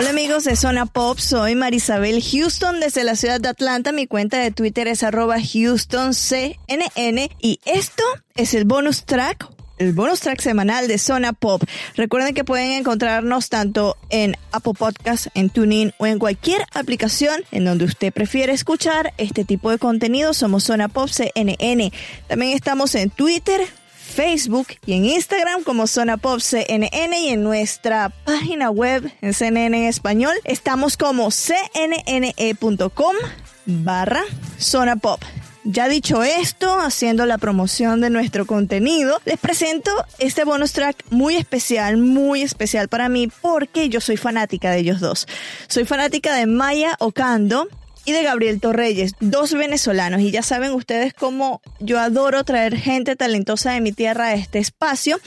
Hola amigos de Zona Pop, soy Marisabel Houston desde la ciudad de Atlanta. Mi cuenta de Twitter es arroba HoustonCNN y esto es el bonus track el bonus track semanal de Zona Pop. Recuerden que pueden encontrarnos tanto en Apple Podcast, en TuneIn o en cualquier aplicación en donde usted prefiere escuchar este tipo de contenido. Somos Zona Pop CNN. También estamos en Twitter, Facebook y en Instagram como Zona Pop CNN y en nuestra página web en CNN español estamos como cnne.com barra Zona Pop. Ya dicho esto, haciendo la promoción de nuestro contenido, les presento este bonus track muy especial, muy especial para mí porque yo soy fanática de ellos dos. Soy fanática de Maya Ocando y de Gabriel Torreyes, dos venezolanos. Y ya saben ustedes cómo yo adoro traer gente talentosa de mi tierra a este espacio.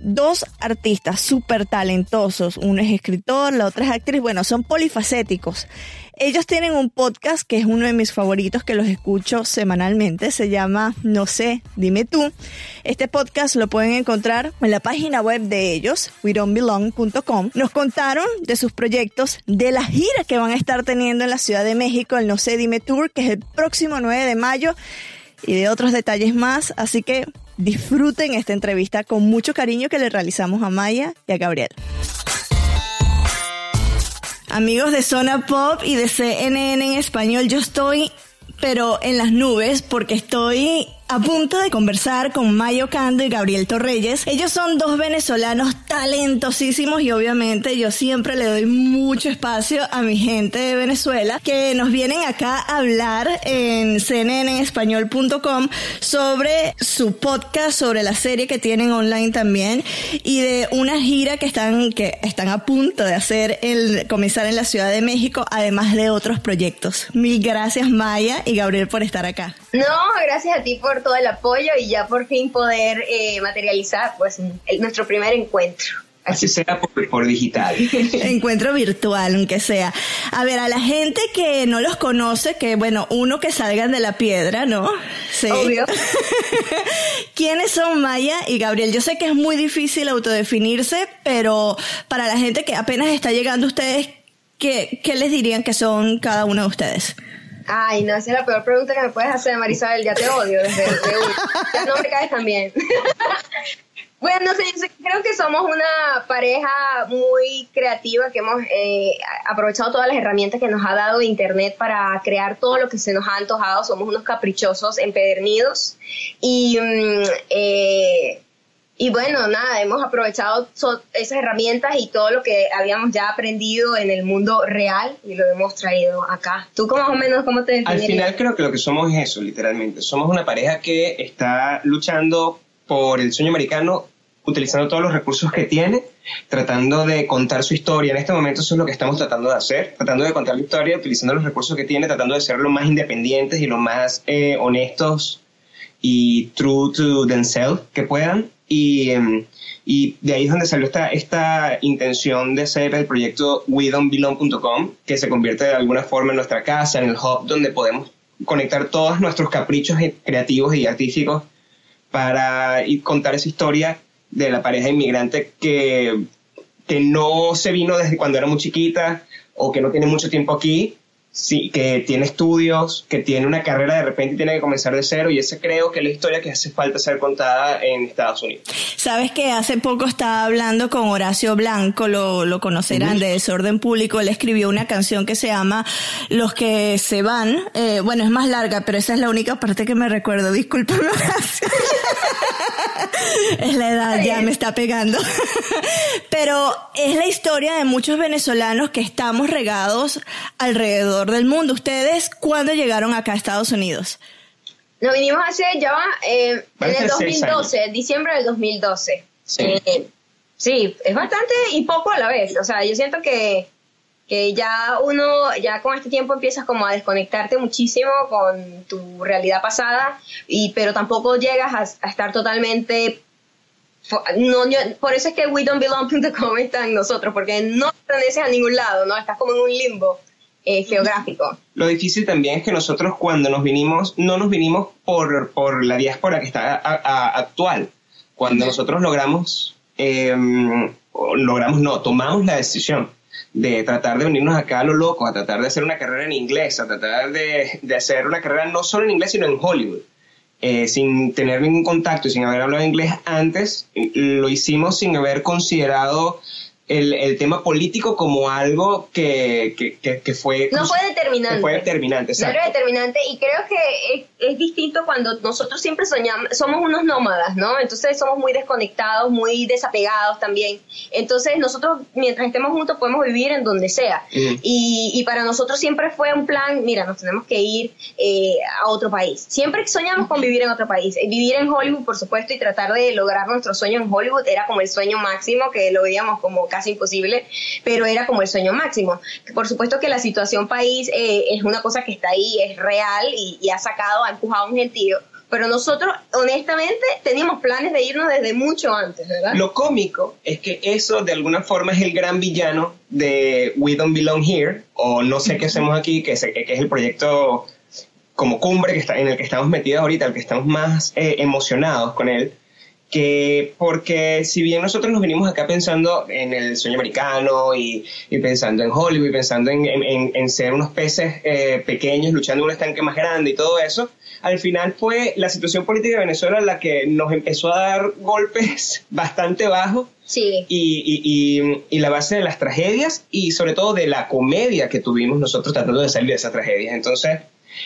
Dos artistas súper talentosos. Uno es escritor, la otra es actriz. Bueno, son polifacéticos. Ellos tienen un podcast que es uno de mis favoritos, que los escucho semanalmente. Se llama No sé, dime tú. Este podcast lo pueden encontrar en la página web de ellos, we Nos contaron de sus proyectos, de la gira que van a estar teniendo en la Ciudad de México, el No sé, dime tour, que es el próximo 9 de mayo, y de otros detalles más. Así que disfruten esta entrevista con mucho cariño que le realizamos a Maya y a Gabriel. Amigos de Zona Pop y de CNN en español, yo estoy pero en las nubes porque estoy a punto de conversar con Mayo Cando y Gabriel Torreyes. Ellos son dos venezolanos talentosísimos y obviamente yo siempre le doy mucho espacio a mi gente de Venezuela que nos vienen acá a hablar en cnnespañol.com sobre su podcast, sobre la serie que tienen online también y de una gira que están, que están a punto de hacer el comenzar en la Ciudad de México, además de otros proyectos. Mil gracias Maya y Gabriel por estar acá. No, gracias a ti por todo el apoyo y ya por fin poder eh, materializar pues nuestro primer encuentro. Así sea por, digital. Encuentro virtual, aunque sea. A ver, a la gente que no los conoce, que bueno, uno que salgan de la piedra, ¿no? Sí. Obvio. ¿Quiénes son Maya y Gabriel? Yo sé que es muy difícil autodefinirse, pero para la gente que apenas está llegando ustedes, ¿qué, qué les dirían que son cada uno de ustedes? Ay, no, esa es la peor pregunta que me puedes hacer, Marisabel. Ya te odio desde, Ya no me caes también. bueno, no sé, creo que somos una pareja muy creativa que hemos eh, aprovechado todas las herramientas que nos ha dado Internet para crear todo lo que se nos ha antojado. Somos unos caprichosos empedernidos y mm, eh, y bueno, nada, hemos aprovechado esas herramientas y todo lo que habíamos ya aprendido en el mundo real y lo hemos traído acá. ¿Tú cómo más o menos cómo te Al final creo que lo que somos es eso, literalmente. Somos una pareja que está luchando por el sueño americano utilizando todos los recursos que tiene, tratando de contar su historia. En este momento eso es lo que estamos tratando de hacer, tratando de contar la historia, utilizando los recursos que tiene, tratando de ser lo más independientes y lo más eh, honestos y true to themselves que puedan. Y, y de ahí es donde salió esta, esta intención de hacer el proyecto WeDon'tBelong.com, que se convierte de alguna forma en nuestra casa, en el hub donde podemos conectar todos nuestros caprichos creativos y artísticos para contar esa historia de la pareja inmigrante que, que no se vino desde cuando era muy chiquita o que no tiene mucho tiempo aquí sí, que tiene estudios, que tiene una carrera de repente y tiene que comenzar de cero y esa creo que es la historia que hace falta ser contada en Estados Unidos. Sabes que hace poco estaba hablando con Horacio Blanco, lo, lo conocerán de Desorden Público, él escribió una canción que se llama Los que se van, eh, bueno es más larga, pero esa es la única parte que me recuerdo, discúlpame Horacio. es la edad, ya me está pegando. pero es la historia de muchos venezolanos que estamos regados alrededor del mundo. ¿Ustedes cuándo llegaron acá a Estados Unidos? Nos vinimos hace ya eh, en el 2012, diciembre del 2012. Sí. Eh, sí, es bastante y poco a la vez. O sea, yo siento que, que ya uno, ya con este tiempo empiezas como a desconectarte muchísimo con tu realidad pasada, y, pero tampoco llegas a, a estar totalmente no, por eso es que we don't belong.com está en nosotros, porque no perteneces a ningún lado, ¿no? Estás como en un limbo. Eh, geográfico. Lo difícil también es que nosotros cuando nos vinimos, no nos vinimos por, por la diáspora que está actual. Cuando nosotros logramos, em, logramos, no, tomamos la decisión de tratar de unirnos acá a lo loco, a tratar de hacer una carrera en inglés, a tratar de, de hacer una carrera no solo en inglés, sino en Hollywood. Eh, sin tener ningún contacto y sin haber hablado inglés antes, lo hicimos sin haber considerado el, el, tema político como algo que, que, que, fue... No fue determinante. fue determinante, No era determinante y creo que es, es, distinto cuando nosotros siempre soñamos, somos unos nómadas, ¿no? Entonces somos muy desconectados, muy desapegados también. Entonces nosotros mientras estemos juntos podemos vivir en donde sea. Y, y, para nosotros siempre fue un plan, mira, nos tenemos que ir eh, a otro país. Siempre soñamos con vivir en otro país. Vivir en Hollywood, por supuesto, y tratar de lograr nuestro sueño en Hollywood era como el sueño máximo que lo veíamos como casi imposible, pero era como el sueño máximo. Por supuesto que la situación país eh, es una cosa que está ahí, es real y, ha sacado, ha empujado un gentío. Pero nosotros, honestamente, teníamos planes de irnos desde mucho antes, ¿verdad? Lo cómico es que eso, de alguna forma, es el gran villano de We Don't Belong Here, o No sé qué hacemos aquí, que es, que es el proyecto como cumbre que está, en el que estamos metidos ahorita, el que estamos más eh, emocionados con él, que porque si bien nosotros nos venimos acá pensando en el sueño americano y, pensando en Hollywood pensando en, en, ser unos peces eh, pequeños luchando en un estanque más grande y todo eso, al final fue la situación política de Venezuela la que nos empezó a dar golpes bastante bajos sí. y, y, y, la base de las tragedias y sobre todo de la comedia que tuvimos nosotros tratando de salir de esas tragedias. Entonces,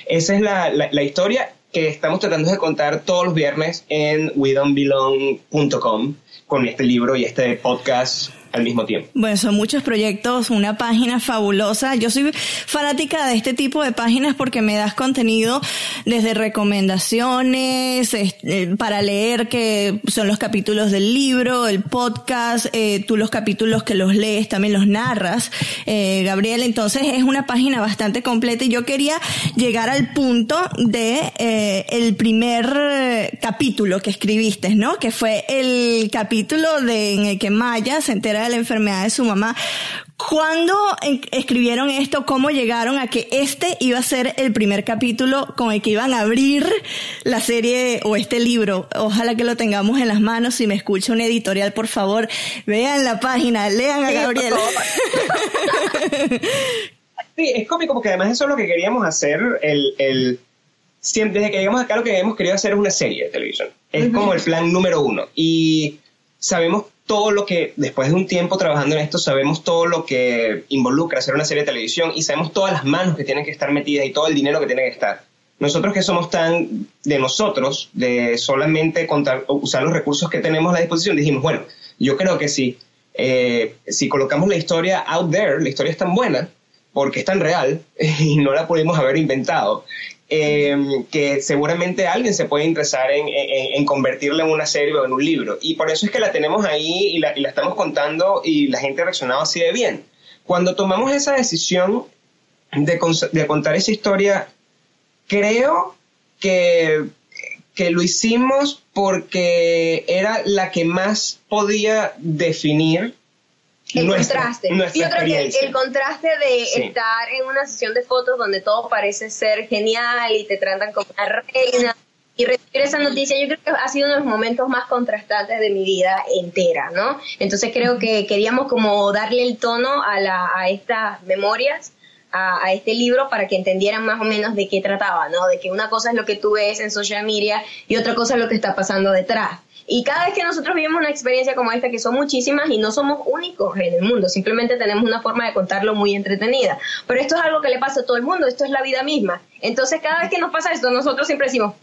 esa es la, la, la historia que estamos tratando de contar todos los viernes en wedon'tbelong.com con este libro y este podcast al mismo tiempo. Bueno, son muchos proyectos, una página fabulosa. Yo soy fanática de este tipo de páginas porque me das contenido desde recomendaciones eh, para leer, que son los capítulos del libro, el podcast, eh, tú los capítulos que los lees también los narras, eh, Gabriel. Entonces es una página bastante completa y yo quería llegar al punto de eh, el primer capítulo que escribiste, ¿no? Que fue el capítulo de en el que Maya se entera de la enfermedad de su mamá. ¿Cuándo escribieron esto? ¿Cómo llegaron a que este iba a ser el primer capítulo con el que iban a abrir la serie o este libro? Ojalá que lo tengamos en las manos. Si me escucha un editorial, por favor, vean la página, lean a Gabriel. Sí, es cómico porque además eso es lo que queríamos hacer. El, el, siempre, desde que llegamos acá lo que habíamos querido hacer es una serie de televisión. Es como el plan número uno. Y sabemos todo lo que, después de un tiempo trabajando en esto, sabemos todo lo que involucra hacer una serie de televisión y sabemos todas las manos que tienen que estar metidas y todo el dinero que tiene que estar. Nosotros que somos tan de nosotros, de solamente contar, usar los recursos que tenemos a la disposición, dijimos, bueno, yo creo que si, eh, si colocamos la historia out there, la historia es tan buena, porque es tan real y no la pudimos haber inventado, eh, que seguramente alguien se puede interesar en, en, convertirla en una serie o en un libro. Y por eso es que la tenemos ahí y la, y la estamos contando y la gente ha reaccionado así de bien. Cuando tomamos esa decisión de, de contar esa historia, creo que, que lo hicimos porque era la que más podía definir el contraste. Yo creo que el, contraste de estar en una sesión de fotos donde todo parece ser genial y te tratan como una reina y recibir esa noticia, yo creo que ha sido uno de los momentos más contrastantes de mi vida entera, ¿no? Entonces creo que queríamos como darle el tono a, la, a estas memorias a, a, este libro para que entendieran más o menos de qué trataba, ¿no? De que una cosa es lo que tú ves en social media y otra cosa es lo que está pasando detrás. Y cada vez que nosotros vivimos una experiencia como esta, que son muchísimas y no somos únicos en el mundo, simplemente tenemos una forma de contarlo muy entretenida. Pero esto es algo que le pasa a todo el mundo, esto es la vida misma. Entonces cada vez que nos pasa esto, nosotros siempre decimos,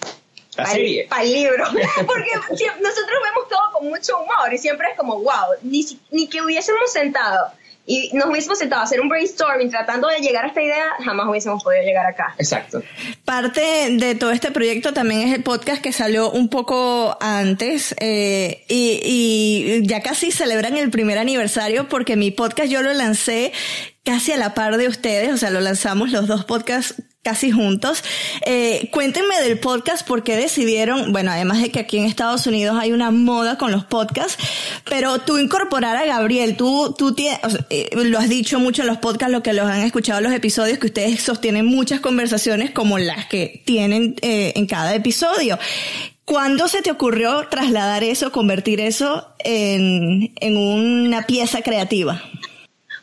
para el, libro. Porque nosotros vemos todo con mucho humor y siempre es como, wow, ni, ni que hubiésemos sentado y nos hubiésemos sentado a hacer un brainstorming tratando de llegar a esta idea, jamás hubiésemos podido llegar acá. Exacto. Parte de todo este proyecto también es el podcast que salió un poco antes eh, y, y ya casi celebran el primer aniversario porque mi podcast yo lo lancé casi a la par de ustedes, o sea, lo lanzamos los dos podcasts casi juntos. Eh, cuéntenme del podcast, por qué decidieron, bueno, además de que aquí en Estados Unidos hay una moda con los podcasts, pero tú incorporar a Gabriel, tú, tú tienes, eh, lo has dicho mucho en los podcasts, lo que los han escuchado los episodios, que ustedes sostienen muchas conversaciones como las que tienen eh, en cada episodio. ¿Cuándo se te ocurrió trasladar eso, convertir eso en, en una pieza creativa?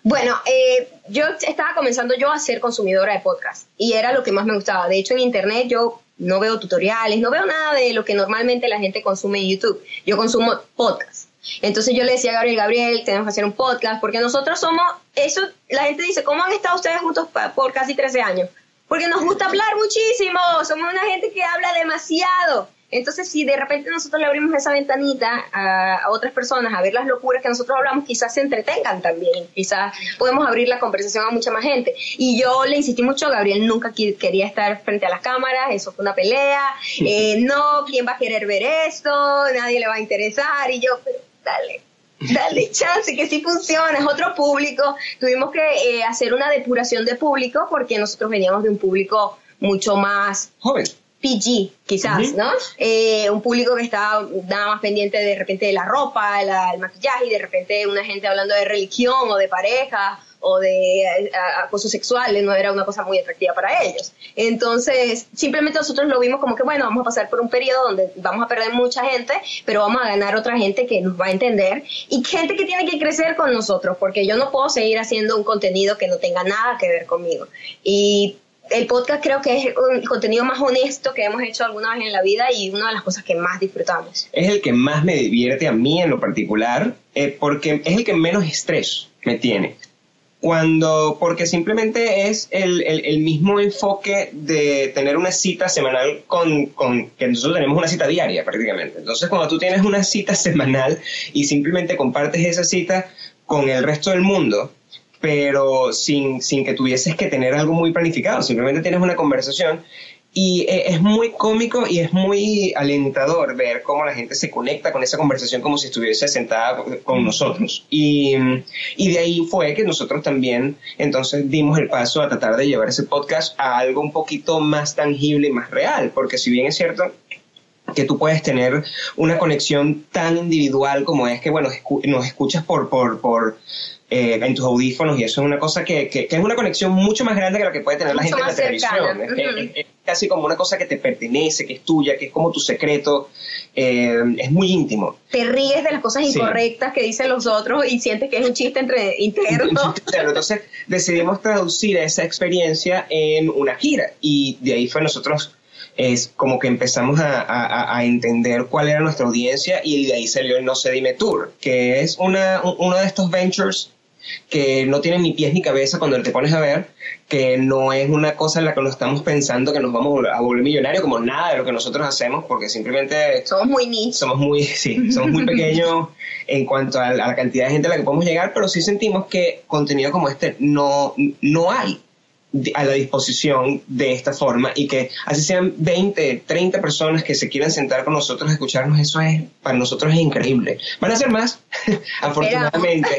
Bueno, eh, yo estaba comenzando yo a ser consumidora de podcast y era lo que más me gustaba. De hecho, en internet yo no veo tutoriales, no veo nada de lo que normalmente la gente consume en YouTube. Yo consumo podcast. Entonces yo le decía a Gabriel, Gabriel, tenemos que hacer un podcast porque nosotros somos, eso, la gente dice, ¿cómo han estado ustedes juntos por casi 13 años? Porque nos gusta hablar muchísimo, somos una gente que habla demasiado. Entonces, si de repente nosotros le abrimos esa ventanita a, otras personas a ver las locuras que nosotros hablamos, quizás se entretengan también, quizás podemos abrir la conversación a mucha más gente. Y yo le insistí mucho, Gabriel nunca quería estar frente a las cámaras, eso fue una pelea, eh, no, ¿quién va a querer ver esto? Nadie le va a interesar, y yo, pero dale, dale chance que sí funciona, es otro público. Tuvimos que eh, hacer una depuración de público porque nosotros veníamos de un público mucho más joven PG, quizás, ¿no? Eh, un público que estaba nada más pendiente de repente de la ropa, el maquillaje, y de repente una gente hablando de religión o de pareja o de eh, acoso sexual, no era una cosa muy atractiva para ellos. Entonces, simplemente nosotros lo vimos como que, bueno, vamos a pasar por un periodo donde vamos a perder mucha gente, pero vamos a ganar otra gente que nos va a entender y gente que tiene que crecer con nosotros, porque yo no puedo seguir haciendo un contenido que no tenga nada que ver conmigo. Y el podcast creo que es el contenido más honesto que hemos hecho alguna vez en la vida y una de las cosas que más disfrutamos. Es el que más me divierte a mí en lo particular, eh, porque es el que menos estrés me tiene. Cuando, porque simplemente es el, el, mismo enfoque de tener una cita semanal con, con, que nosotros tenemos una cita diaria prácticamente. Entonces, cuando tú tienes una cita semanal y simplemente compartes esa cita con el resto del mundo, pero sin, sin que tuvieses que tener algo muy planificado, simplemente tienes una conversación y eh, es muy cómico y es muy alentador ver cómo la gente se conecta con esa conversación como si estuviese sentada con nosotros. Y, y, de ahí fue que nosotros también entonces dimos el paso a tratar de llevar ese podcast a algo un poquito más tangible y más real, porque si bien es cierto que tú puedes tener una conexión tan individual como es que, bueno, nos escuchas por, por, por eh, en tus audífonos y eso es una cosa que, que, es una conexión mucho más grande que la que puede tener la gente en la televisión. Es, casi como una cosa que te pertenece, que es tuya, que es como tu secreto, eh, es muy íntimo. Te ríes de las cosas incorrectas que dicen los otros y sientes que es un chiste entre interno. Entonces decidimos traducir esa experiencia en una gira y de ahí fue nosotros es como que empezamos a, a, entender cuál era nuestra audiencia y de ahí salió el No Se Dime Tour, que es una, uno de estos ventures que no tienen ni pies ni cabeza cuando te pones a ver, que no es una cosa en la que nos estamos pensando que nos vamos a volver millonarios, como nada de lo que nosotros hacemos, porque simplemente... Somos muy niche. Somos muy, sí, somos muy pequeños en cuanto a, la cantidad de gente a la que podemos llegar, pero sí sentimos que contenido como este no, no hay a la disposición de esta forma y que así sean 20, 30 personas que se quieran sentar con nosotros a escucharnos, eso es, para nosotros es increíble. Van a ser más, afortunadamente,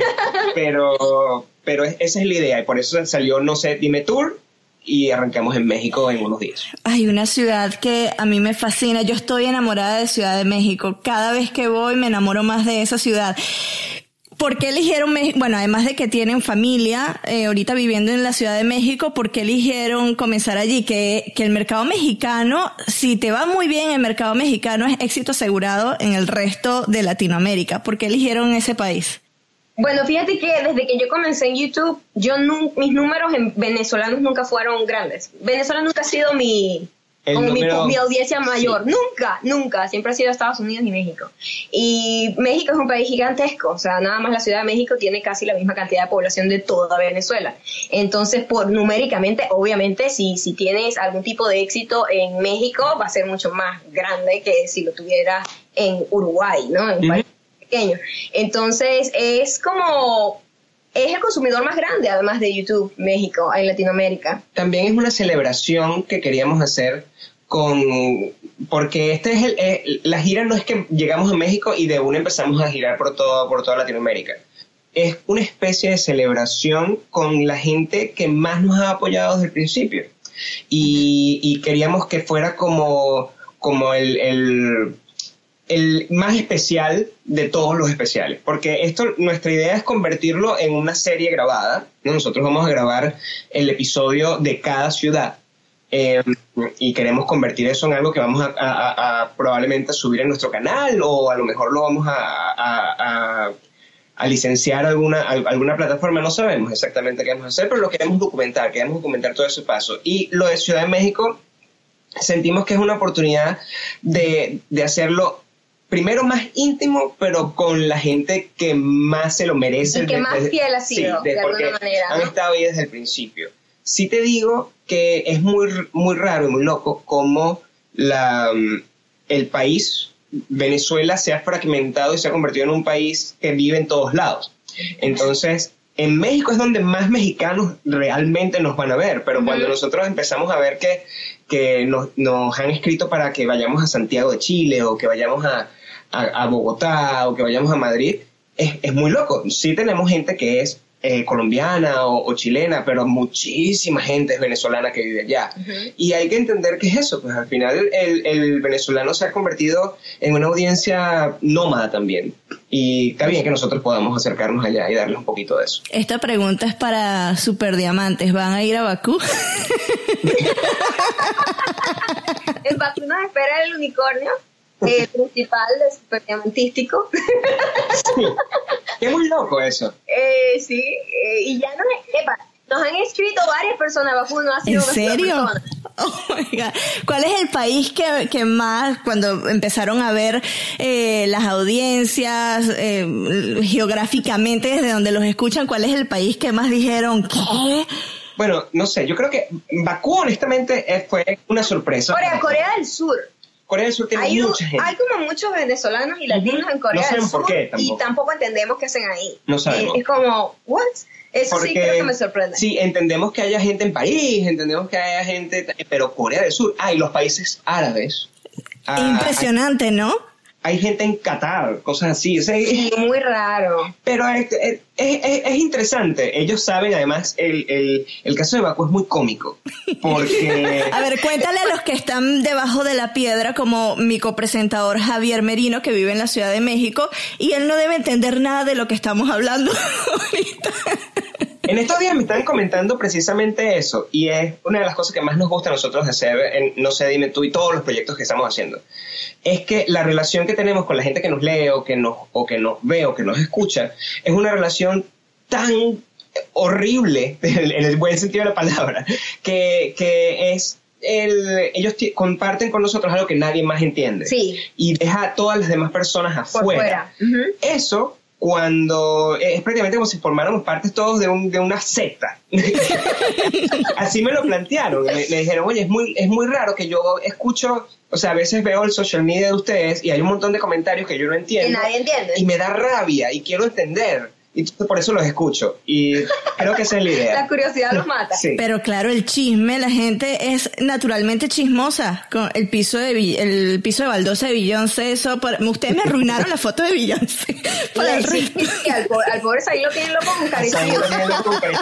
pero, pero esa es la idea y por eso salió No sé, dime tour y arrancamos en México en unos días. Hay una ciudad que a mí me fascina. Yo estoy enamorada de Ciudad de México. Cada vez que voy me enamoro más de esa ciudad. ¿Por qué eligieron México? Bueno, además de que tienen familia eh, ahorita viviendo en la Ciudad de México, ¿por qué eligieron comenzar allí? Que, que el mercado mexicano, si te va muy bien el mercado mexicano, es éxito asegurado en el resto de Latinoamérica. ¿Por qué eligieron ese país? Bueno, fíjate que desde que yo comencé en YouTube, yo mis números en venezolanos nunca fueron grandes. Venezuela nunca ha sido mi, mi, audiencia mayor. Nunca, nunca. Siempre ha sido Estados Unidos y México. Y México es un país gigantesco. O sea, nada más la Ciudad de México tiene casi la misma cantidad de población de toda Venezuela. Entonces, por numéricamente, obviamente, si, si tienes algún tipo de éxito en México, va a ser mucho más grande que si lo tuvieras en Uruguay, ¿no? En un país pequeño. Entonces, es como es el consumidor más grande, además de YouTube, México, en Latinoamérica. También es una celebración que queríamos hacer con porque este es el, eh, la gira no es que llegamos a México y de una empezamos a girar por todo por toda Latinoamérica es una especie de celebración con la gente que más nos ha apoyado desde el principio y, queríamos que fuera como como el, el, el más especial de todos los especiales, porque esto, nuestra idea es convertirlo en una serie grabada. Nosotros vamos a grabar el episodio de cada ciudad eh, y queremos convertir eso en algo que vamos a, probablemente subir en nuestro canal o a lo mejor lo vamos a, licenciar alguna, alguna plataforma, no sabemos exactamente qué vamos a hacer, pero lo queremos documentar, queremos documentar todo ese paso. Y lo de Ciudad de México, sentimos que es una oportunidad de, de hacerlo primero más íntimo, pero con la gente que más se lo merece. Y que más fiel ha sido, de, alguna manera. Han estado ahí desde el principio. Sí te digo que es muy, muy raro y muy loco cómo la, mm, el país, Venezuela, se ha fragmentado y se ha convertido en un país que vive en todos lados. Entonces, en México es donde más mexicanos realmente nos van a ver, pero cuando nosotros empezamos a ver que, que nos, nos, han escrito para que vayamos a Santiago de Chile o que vayamos a, a, Bogotá o que vayamos a Madrid, es, es, muy loco. Sí tenemos gente que es eh, colombiana o, chilena, pero muchísima gente es venezolana que vive allá. Y hay que entender que es eso, pues al final el, el, venezolano se ha convertido en una audiencia nómada también. Y está bien que nosotros podamos acercarnos allá y darles un poquito de eso. Esta pregunta es para Super Diamantes. ¿Van a ir a Bakú? en Bakú nos espera el unicornio eh, principal de super diamantístico. Sí, es muy loco eso. Eh, sí, eh, y ya nos, epa, nos han escrito varias personas, no ha sido ¿En serio? Oh ¿Cuál es el país que, que, más, cuando empezaron a ver eh, las audiencias eh, geográficamente desde donde los escuchan, cuál es el país que más dijeron, ¿qué? Bueno, no sé, yo creo que Bakú honestamente fue una sorpresa. Corea, Corea del Sur. Corea del Sur tiene hay, mucha gente. Hay como muchos venezolanos y latinos en Corea del Sur. Y tampoco entendemos qué hacen ahí. No sabemos. es como, ¿what? Eso sí creo que me sorprende. Sí, entendemos que haya gente en París, entendemos que haya gente, pero Corea del Sur, ah, y los países árabes. Ah, Impresionante, ¿no? Hay gente en Qatar, cosas así. sí, muy raro. Pero es, es, interesante. Ellos saben, además, el, el, caso de Baku es muy cómico. Porque. a ver, cuéntale a los que están debajo de la piedra, como mi copresentador Javier Merino, que vive en la Ciudad de México, y él no debe entender nada de lo que estamos hablando ahorita. En estos días me están comentando precisamente eso y es una de las cosas que más nos gusta a nosotros hacer, en, no sé, dime tú y todos los proyectos que estamos haciendo, es que la relación que tenemos con la gente que nos lee o que nos, o que nos ve o que nos escucha es una relación tan horrible, en el buen sentido de la palabra, que, que es el, ellos comparten con nosotros algo que nadie más entiende. Sí. Y deja a todas las demás personas afuera. Eso cuando es prácticamente como si formáramos parte todos de, un, de una secta. Así me lo plantearon. Me, dijeron, oye, es muy, es muy raro que yo escucho, o sea, a veces veo el social media de ustedes y hay un montón de comentarios que yo no entiendo. Y nadie entiende. Y me da rabia y quiero entender. Y por eso los escucho. Y creo que esa es la idea. La curiosidad los mata. Pero claro, el chisme, la gente es naturalmente chismosa. Con el piso de el piso de baldosa de Beyoncé, eso. ustedes me arruinaron la foto de Beyoncé. Para el resto. al, pobre, ahí lo tienen loco con carichivo.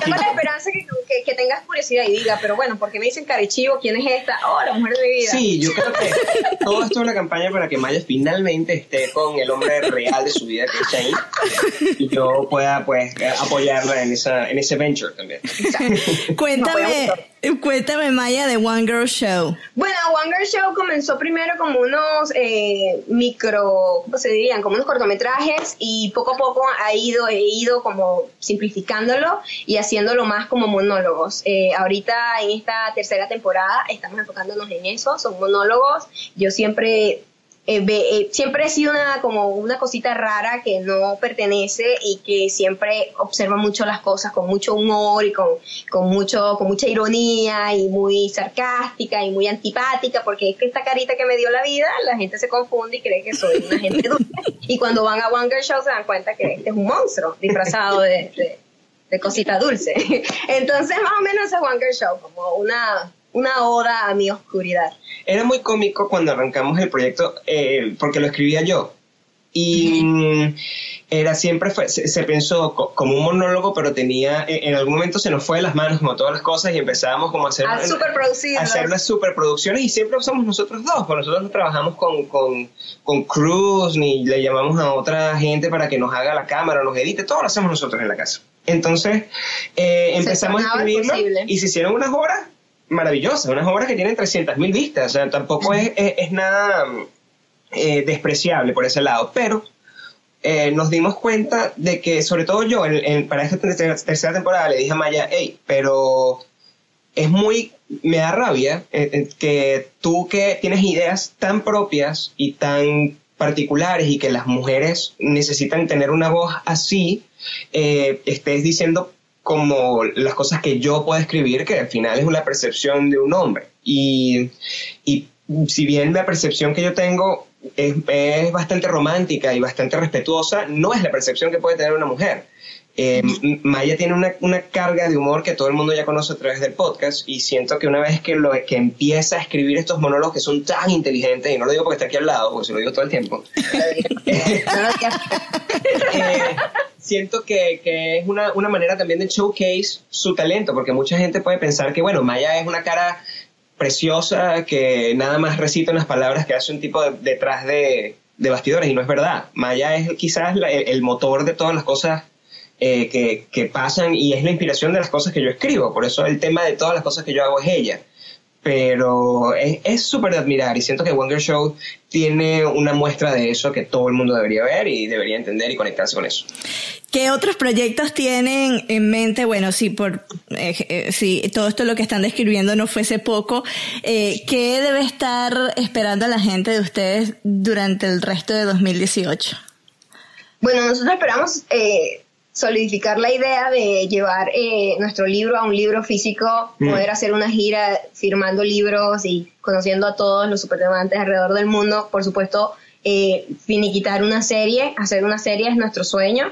Tengo la esperanza que, que, tengas curiosidad y diga, pero bueno, ¿por qué me dicen carichivo? ¿Quién es esta? Oh, la mujer de mi vida. Sí, yo creo que todo esto es una campaña para que Maya finalmente esté con el hombre real de su vida, que es Shane. Y yo pueda pueda pues apoyarla en esa en ese venture también. cuéntame, cuéntame Maya de One Girl Show. Bueno, One Girl Show comenzó primero como unos eh, micro, ¿cómo se dirían? Como unos cortometrajes y poco a poco ha ido, he ido como simplificándolo y haciéndolo más como monólogos. Eh, ahorita en esta tercera temporada estamos enfocándonos en eso, son monólogos. Yo siempre eh, eh, siempre he sido una, como una cosita rara que no pertenece y que siempre observa mucho las cosas con mucho humor y con, con, mucho, con mucha ironía y muy sarcástica y muy antipática, porque es que esta carita que me dio la vida, la gente se confunde y cree que soy una gente dulce. y cuando van a One Girl Show se dan cuenta que este es un monstruo disfrazado de, de, cosita dulce. Entonces, más o menos es One Girl Show, como una, una oda a mi oscuridad. Era muy cómico cuando arrancamos el proyecto, eh, porque lo escribía yo. Y era siempre, se, pensó como un monólogo, pero tenía, en algún momento se nos fue de las manos como todas las cosas y empezábamos como a hacer, a hacer las superproducciones y siempre somos nosotros dos, porque nosotros no trabajamos con, con, con crews ni le llamamos a otra gente para que nos haga la cámara, nos edite, todo lo hacemos nosotros en la casa. Entonces eh, empezamos a escribirlo y se hicieron unas horas maravillosas, unas obras que tienen 300.000 vistas, o sea, tampoco es, es, nada eh, despreciable por ese lado, pero eh, nos dimos cuenta de que, sobre todo yo, en, para esta tercera temporada le dije a Maya, hey, pero es muy, me da rabia eh, que tú que tienes ideas tan propias y tan particulares y que las mujeres necesitan tener una voz así, estés diciendo como las cosas que yo puedo escribir, que al final es una percepción de un hombre. Y, y si bien la percepción que yo tengo es, es, bastante romántica y bastante respetuosa, no es la percepción que puede tener una mujer. Eh, Maya tiene una, una, carga de humor que todo el mundo ya conoce a través del podcast y siento que una vez que, lo, que empieza a escribir estos monólogos que son tan inteligentes, y no lo digo porque está aquí al lado, porque se lo digo todo el tiempo, eh, siento que, que es una, una, manera también de showcase su talento, porque mucha gente puede pensar que, bueno, Maya es una cara preciosa que nada más recita unas palabras que hace un tipo detrás de, de, bastidores, y no es verdad. Maya es quizás el motor de todas las cosas eh, que, que, pasan y es la inspiración de las cosas que yo escribo, por eso el tema de todas las cosas que yo hago es ella pero es súper de admirar y siento que Wonder Show tiene una muestra de eso que todo el mundo debería ver y debería entender y conectarse con eso. ¿Qué otros proyectos tienen en mente? Bueno, si por eh, eh, si todo esto lo que están describiendo no fuese poco, eh, ¿qué debe estar esperando la gente de ustedes durante el resto de 2018? Bueno, nosotros esperamos eh, solidificar la idea de llevar eh, nuestro libro a un libro físico, mm. poder hacer una gira firmando libros y conociendo a todos los superdemantes alrededor del mundo. Por supuesto, eh, finiquitar una serie, hacer una serie es nuestro sueño.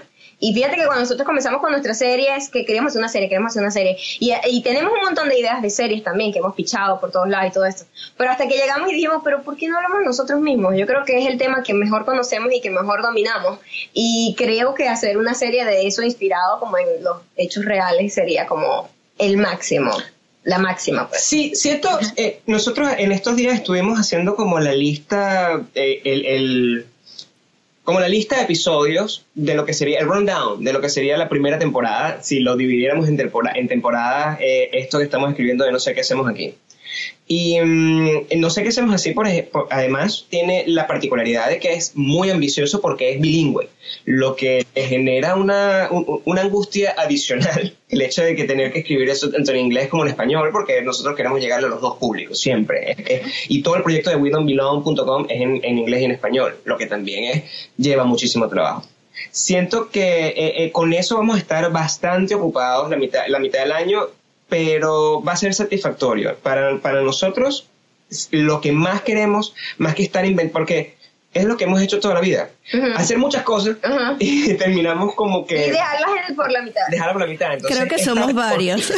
Y fíjate que cuando nosotros comenzamos con nuestras series, que queríamos hacer una serie, queremos hacer una serie, y, y, tenemos un montón de ideas de series también que hemos pichado por todos lados y todo esto. Pero hasta que llegamos y dijimos, pero ¿por qué no hablamos nosotros mismos? Yo creo que es el tema que mejor conocemos y que mejor dominamos. Y creo que hacer una serie de eso inspirado como en los hechos reales sería como el máximo la máxima. Pues. Sí, cierto. Eh, nosotros en estos días estuvimos haciendo como la lista, eh, el, el, como la lista de episodios de lo que sería el rundown, de lo que sería la primera temporada, si lo dividiéramos en, en temporadas, eh, esto que estamos escribiendo de no sé qué hacemos aquí. Y mm, no sé qué hacemos así, por ejemplo, además tiene la particularidad de que es muy ambicioso porque es bilingüe, lo que genera una, una angustia adicional, el hecho de que tener que escribir eso tanto en inglés como en español, porque nosotros queremos llegarle a los dos públicos, siempre. y todo el proyecto de WeDon'tBelong.com es en, en, inglés y en español, lo que también es, lleva muchísimo trabajo. Siento que eh, eh, con eso vamos a estar bastante ocupados la mitad, la mitad del año pero va a ser satisfactorio. Para, para nosotros, lo que más queremos, más que estar inventando, porque es lo que hemos hecho toda la vida. Hacer muchas cosas y terminamos como que... Y dejarlas por la mitad. Dejarlas por la mitad. Entonces, Creo que somos varios.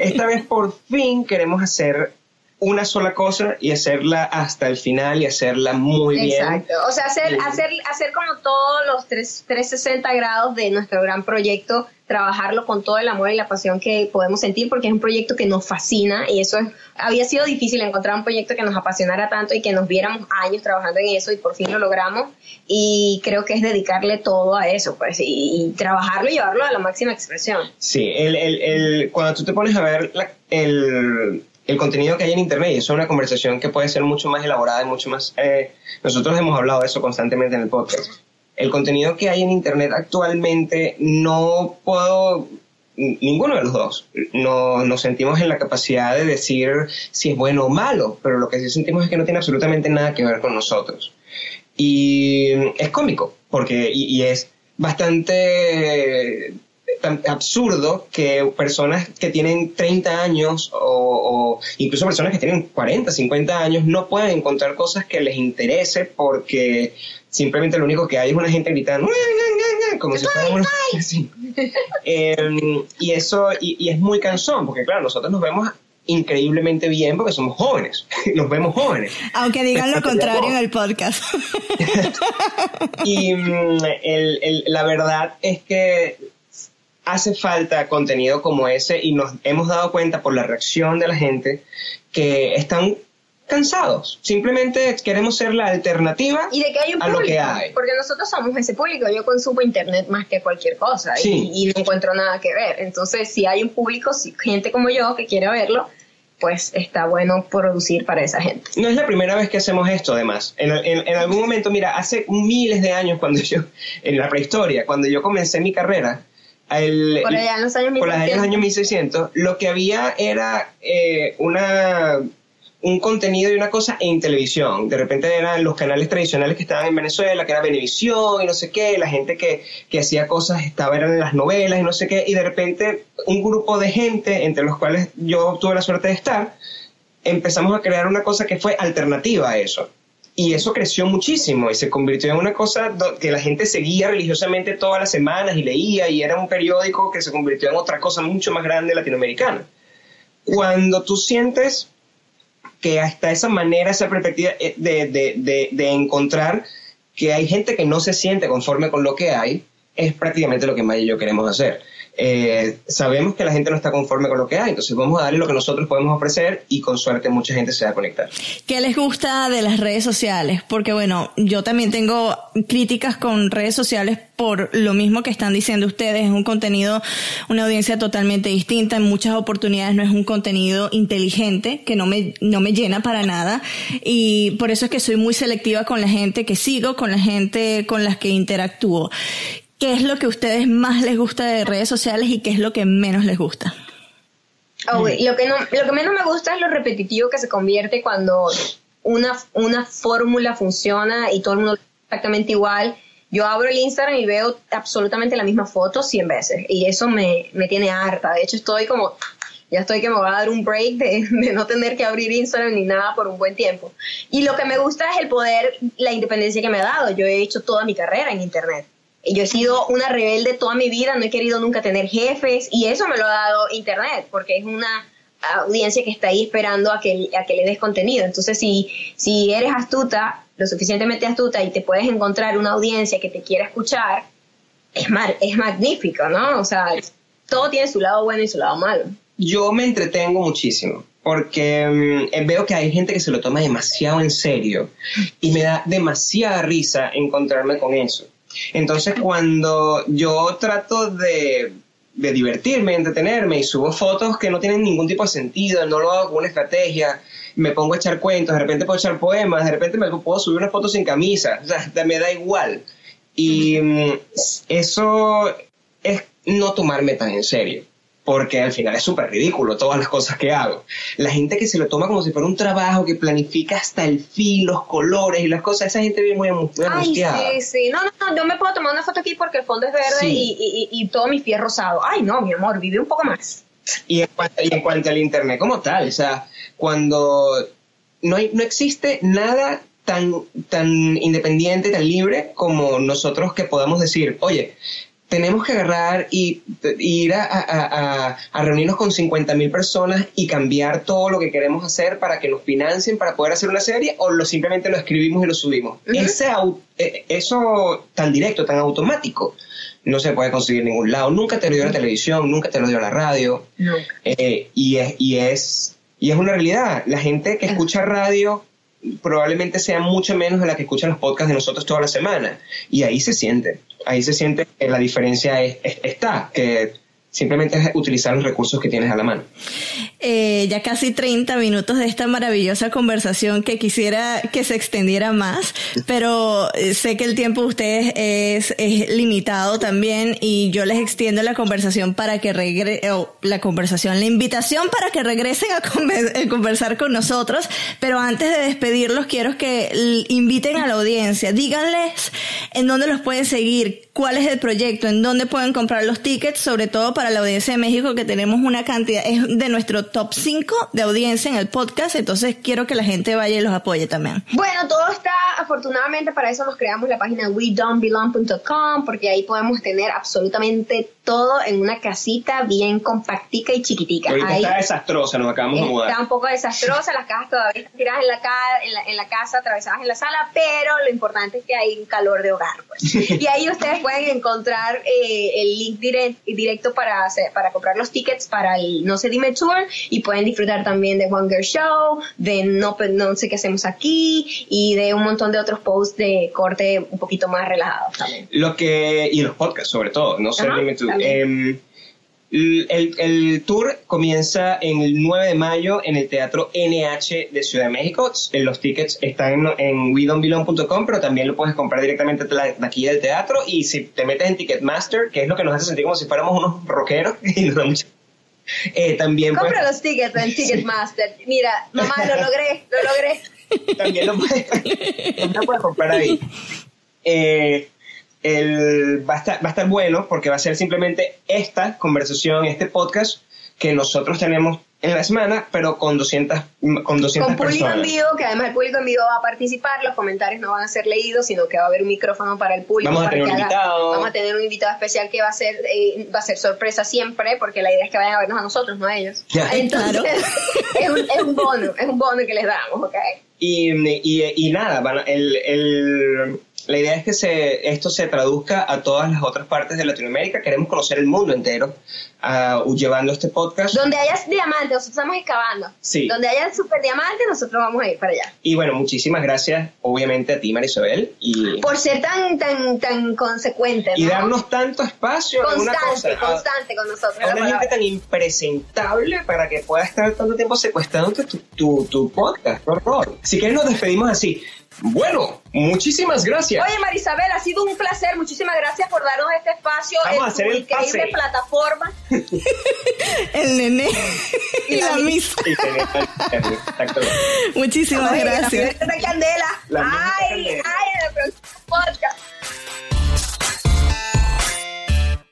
esta vez por fin queremos hacer una sola cosa y hacerla hasta el final y hacerla muy bien. Exacto. O sea, hacer, hacer, hacer como todos los 360 grados de nuestro gran proyecto trabajarlo con todo el amor y la pasión que podemos sentir porque es un proyecto que nos fascina y eso es, había sido difícil encontrar un proyecto que nos apasionara tanto y que nos viéramos años trabajando en eso y por fin lo logramos y creo que es dedicarle todo a eso pues y, trabajarlo y llevarlo a la máxima expresión. Sí, el, el, cuando tú te pones a ver el, el contenido que hay en Internet, y eso es una conversación que puede ser mucho más elaborada y mucho más... Eh, nosotros hemos hablado de eso constantemente en el podcast el contenido que hay en Internet actualmente no puedo ninguno de los dos. No, nos sentimos en la capacidad de decir si es bueno o malo, pero lo que sí sentimos es que no tiene absolutamente nada que ver con nosotros. Y es cómico, porque, y, es bastante absurdo que personas que tienen 30 años o, incluso personas que tienen 40, 50 años no puedan encontrar cosas que les interese porque simplemente lo único que hay es una gente gritando como si fuera una... Em, y eso y, es muy cansón porque claro nosotros nos vemos increíblemente bien porque somos jóvenes nos vemos jóvenes. Aunque digan lo contrario en el podcast. Y mm, la verdad es que hace falta contenido como ese y nos hemos dado cuenta por la reacción de la gente que están cansados. Simplemente queremos ser la alternativa y de que hay un a lo que hay. Porque nosotros somos ese público. Yo consumo internet más que cualquier cosa y, no encuentro nada que ver. Entonces, si hay un público, si, gente como yo que quiere verlo, pues está bueno producir para esa gente. No es la primera vez que hacemos esto, además. En, en, algún momento, mira, hace miles de años, cuando yo, en la prehistoria, cuando yo comencé mi carrera, el, por allá en los años 1600. Por años 1600, lo que había era eh, una un contenido y una cosa en televisión. De repente eran los canales tradicionales que estaban en Venezuela, que era Venevisión y no sé qué, la gente que, que hacía cosas estaba eran en las novelas y no sé qué, y de repente un grupo de gente, entre los cuales yo tuve la suerte de estar, empezamos a crear una cosa que fue alternativa a eso. Y eso creció muchísimo y se convirtió en una cosa que la gente seguía religiosamente todas las semanas y leía y era un periódico que se convirtió en otra cosa mucho más grande latinoamericana. Cuando tú sientes que hasta esa manera, esa perspectiva eh, de, encontrar que hay gente que no se siente conforme con lo que hay, es prácticamente lo que Maya y yo queremos hacer. Eh, sabemos que la gente no está conforme con lo que hay, entonces vamos a darle lo que nosotros podemos ofrecer y con suerte mucha gente se va a conectar. ¿Qué les gusta de las redes sociales? Porque bueno, yo también tengo críticas con redes sociales por lo mismo que están diciendo ustedes, es un contenido, una audiencia totalmente distinta, en muchas oportunidades no es un contenido inteligente, que no me, no me llena para nada, y por eso es que soy muy selectiva con la gente que sigo, con la gente con las que interactúo. ¿Qué es lo que a ustedes más les gusta de redes sociales y qué es lo que menos les gusta? Oh, lo, que no, lo que menos me gusta es lo repetitivo que se convierte cuando una, una fórmula funciona y todo el mundo exactamente igual. Yo abro el Instagram y veo absolutamente la misma foto 100 veces y eso me, me tiene harta. De hecho, estoy como, ya estoy que me voy a dar un break de, de, no tener que abrir Instagram ni nada por un buen tiempo. Y lo que me gusta es el poder, la independencia que me ha dado. Yo he hecho toda mi carrera en Internet. Yo he sido una rebelde toda mi vida, no he querido nunca tener jefes y eso me lo ha dado Internet, porque es una audiencia que está ahí esperando a que, a que le des contenido. Entonces, si, si eres astuta, lo suficientemente astuta y te puedes encontrar una audiencia que te quiera escuchar, es, mar, es magnífico, ¿no? O sea, todo tiene su lado bueno y su lado malo. Yo me entretengo muchísimo porque mm, veo que hay gente que se lo toma demasiado en serio y me da demasiada risa encontrarme con eso. Entonces, cuando yo trato de, divertirme, entretenerme y subo fotos que no tienen ningún tipo de sentido, no lo hago con una estrategia, me pongo a echar cuentos, de repente puedo echar poemas, de repente me puedo subir una foto sin camisa, o sea, me da igual. Y mm, eso es no tomarme tan en serio porque al final es súper ridículo todas las cosas que hago. La gente que se lo toma como si fuera un trabajo, que planifica hasta el fin, los colores y las cosas, esa gente viene muy, muy Ay, sí, sí. No, no, yo me puedo tomar una foto aquí porque el fondo es verde y, y, todo mi pie es rosado. Ay, no, mi amor, vive un poco más. Y en, cuanto, y en cuanto al internet como tal, o sea, cuando no, hay, no existe nada tan, tan independiente, tan libre como nosotros que podamos decir, oye, tenemos que agarrar y, ir a, reunirnos con 50 mil personas y cambiar todo lo que queremos hacer para que nos financien para poder hacer una serie o lo simplemente lo escribimos y lo subimos. Ese, e, eso tan directo, tan automático, no se puede conseguir en ningún lado. Nunca te lo dio la televisión, nunca te lo dio la radio. Eh, y, es, y, es, y es una realidad. La gente que escucha radio probablemente sea mucho menos de la que escuchan los podcasts de nosotros toda la semana. Y ahí se siente, ahí se siente que la diferencia está, que simplemente es utilizar los recursos que tienes a la mano. Eh, ya casi 30 minutos de esta maravillosa conversación que quisiera que se extendiera más, pero eh, sé que el tiempo de ustedes es, es limitado también y yo les extiendo la conversación para que regresen, la conversación, la invitación para que regresen a, a conversar con nosotros, pero antes de despedirlos quiero que inviten a la audiencia, díganles en dónde los pueden seguir, cuál es el proyecto, en dónde pueden comprar los tickets, sobre todo para la audiencia de México que tenemos una cantidad, es de nuestro 5 de audiencia en el podcast, entonces quiero que la gente vaya y los apoye también. Bueno, todo está, afortunadamente para eso nos creamos la página wedon'tbelong.com porque ahí podemos tener absolutamente todo en una casita bien compactica y chiquitica. Ahorita está desastrosa, nos acabamos de mudar. Está un poco desastrosa, las cajas todavía están tiradas en la, en la, casa, atravesadas en la sala, pero lo importante es que hay un calor de hogar. Pues. y ahí ustedes pueden encontrar eh, el link directo para, hacer, para comprar los tickets para el No se dime tour y pueden disfrutar también de Hunger Show, de no, no sé qué hacemos aquí y de un montón de otros posts de corte un poquito más relajados también. Lo que, y los podcasts sobre todo, No se dime tour. Em, el, el, tour comienza en el 9 de mayo en el Teatro NH de Ciudad de México. Los tickets están en, en pero también lo puedes comprar directamente de aquí del teatro. Y si te metes en Ticketmaster, que es lo que nos hace sentir como si fuéramos unos rockeros, y nos da mucho eh, también Compra los tickets en Ticketmaster. Mira, mamá, lo logré, lo logré. también lo puedes, lo puedes comprar ahí. Eh, el, va, a estar, va a estar bueno porque va a ser simplemente esta conversación, este podcast que nosotros tenemos en la semana, pero con 200, con 200 con público en vivo, que además el público en vivo va a participar, los comentarios no van a ser leídos, sino que va a haber un micrófono para el público. Vamos a tener un invitado. Vamos a tener un invitado especial que va a ser eh, va a ser sorpresa siempre, porque la idea es que vayan a vernos a nosotros, no a ellos. Entonces, es, un, es un bono, es un bono que les damos, ¿ok? Y, y, y nada, el, el la idea es que se, esto se traduzca a todas las otras partes de Latinoamérica. Queremos conocer el mundo entero uh, llevando este podcast. Donde haya diamantes, nosotros estamos excavando. Sí. Donde haya super diamantes, nosotros vamos a ir para allá. Y bueno, muchísimas gracias, obviamente, a ti, Marisabel. Y, Por ser tan, tan, tan consecuente. Y darnos tanto espacio. Constante, una cosa, constante con nosotros. A una gente tan impresentable para que pueda estar tanto tiempo secuestrando tu, tu, tu podcast. Por favor. Si quieres, nos despedimos así. Bueno, muchísimas gracias. Oye, Marisabel, ha sido un placer. Muchísimas gracias por darnos este espacio Vamos en a hacer tu increíble plataforma. el nené y la, misa. Muchísimas gracias. La candela. ay, ay, el próximo podcast.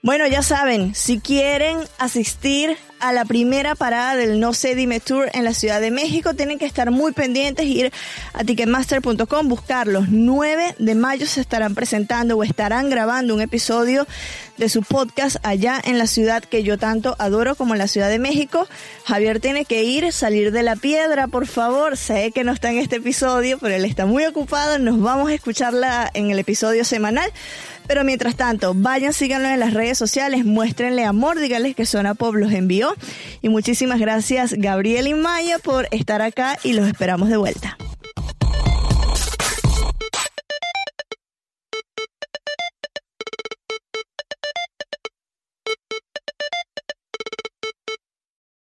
Bueno, ya saben, si quieren asistir a la primera parada del No sé Dime Tour en la Ciudad de México, tienen que estar muy pendientes, ir a ticketmaster.com, buscarlos. 9 de mayo se estarán presentando o estarán grabando un episodio de su podcast allá en la ciudad que yo tanto adoro como en la Ciudad de México. Javier tiene que ir, salir de la piedra, por favor. Sé que no está en este episodio, pero él está muy ocupado. Nos vamos a escucharla en el episodio semanal. Pero mientras tanto, vayan, síganlo en las redes sociales, muéstrenle amor, díganles que Zona Pop los envió. Y muchísimas gracias Gabriel y Maya por estar acá y los esperamos de vuelta.